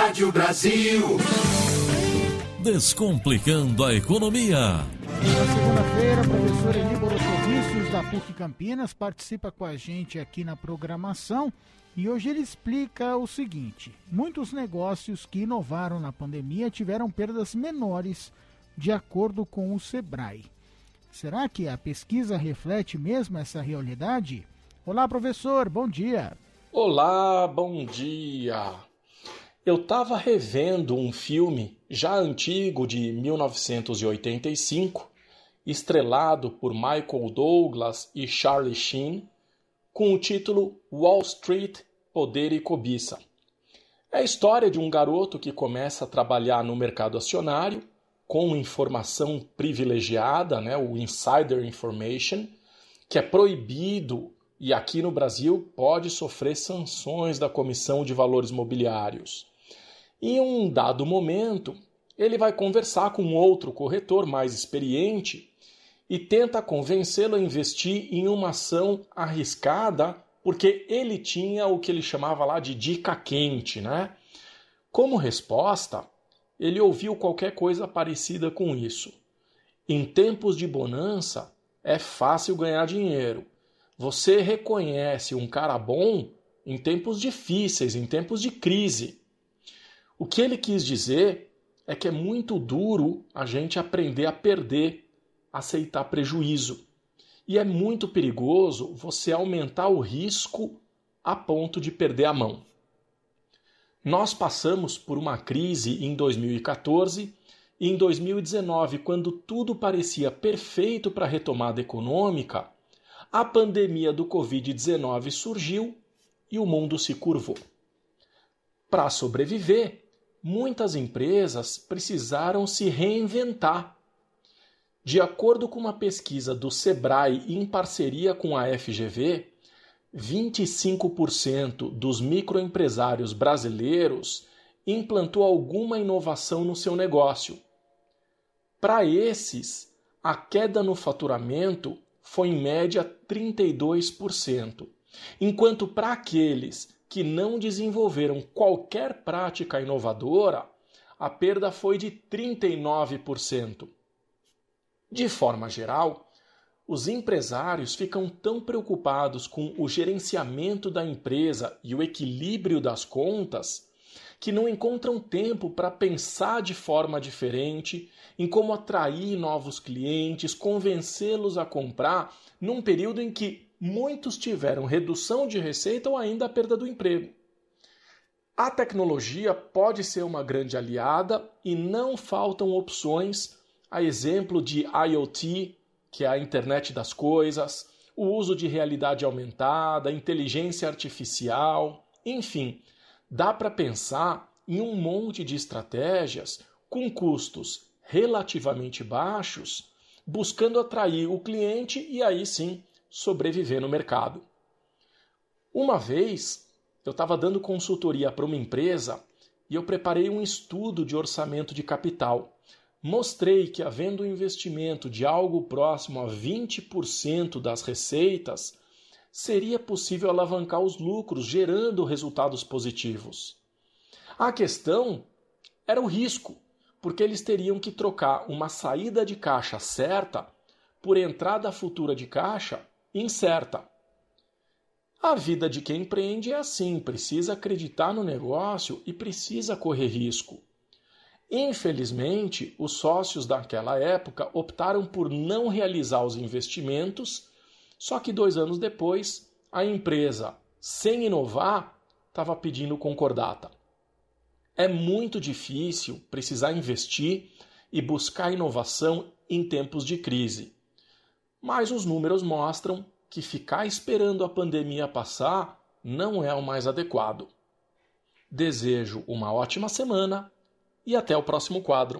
Rádio Brasil. Descomplicando a economia. Na segunda-feira, professor Eli Borocovicius da PUC Campinas participa com a gente aqui na programação e hoje ele explica o seguinte: muitos negócios que inovaram na pandemia tiveram perdas menores, de acordo com o Sebrae. Será que a pesquisa reflete mesmo essa realidade? Olá, professor, bom dia. Olá, bom dia. Eu estava revendo um filme já antigo de 1985, estrelado por Michael Douglas e Charlie Sheen, com o título Wall Street, Poder e Cobiça. É a história de um garoto que começa a trabalhar no mercado acionário com informação privilegiada, né, o insider information, que é proibido e aqui no Brasil pode sofrer sanções da Comissão de Valores Mobiliários. Em um dado momento, ele vai conversar com outro corretor mais experiente e tenta convencê-lo a investir em uma ação arriscada, porque ele tinha o que ele chamava lá de dica quente, né? Como resposta, ele ouviu qualquer coisa parecida com isso. Em tempos de bonança, é fácil ganhar dinheiro. Você reconhece um cara bom em tempos difíceis, em tempos de crise. O que ele quis dizer é que é muito duro a gente aprender a perder aceitar prejuízo. E é muito perigoso você aumentar o risco a ponto de perder a mão. Nós passamos por uma crise em 2014 e em 2019, quando tudo parecia perfeito para a retomada econômica, a pandemia do Covid-19 surgiu e o mundo se curvou. Para sobreviver, muitas empresas precisaram se reinventar de acordo com uma pesquisa do Sebrae em parceria com a FGV, 25% dos microempresários brasileiros implantou alguma inovação no seu negócio. Para esses, a queda no faturamento foi em média 32%, enquanto para aqueles que não desenvolveram qualquer prática inovadora, a perda foi de 39%. De forma geral, os empresários ficam tão preocupados com o gerenciamento da empresa e o equilíbrio das contas que não encontram tempo para pensar de forma diferente em como atrair novos clientes, convencê-los a comprar num período em que muitos tiveram redução de receita ou ainda a perda do emprego. A tecnologia pode ser uma grande aliada e não faltam opções a exemplo de IoT, que é a internet das coisas, o uso de realidade aumentada, inteligência artificial, enfim, dá para pensar em um monte de estratégias com custos relativamente baixos, buscando atrair o cliente e aí sim sobreviver no mercado. Uma vez eu estava dando consultoria para uma empresa e eu preparei um estudo de orçamento de capital mostrei que, havendo um investimento de algo próximo a 20% das receitas, seria possível alavancar os lucros, gerando resultados positivos. A questão era o risco, porque eles teriam que trocar uma saída de caixa certa por entrada futura de caixa incerta. A vida de quem empreende é assim: precisa acreditar no negócio e precisa correr risco. Infelizmente, os sócios daquela época optaram por não realizar os investimentos, só que dois anos depois, a empresa, sem inovar, estava pedindo concordata. É muito difícil precisar investir e buscar inovação em tempos de crise. Mas os números mostram que ficar esperando a pandemia passar não é o mais adequado. Desejo uma ótima semana e até o próximo quadro.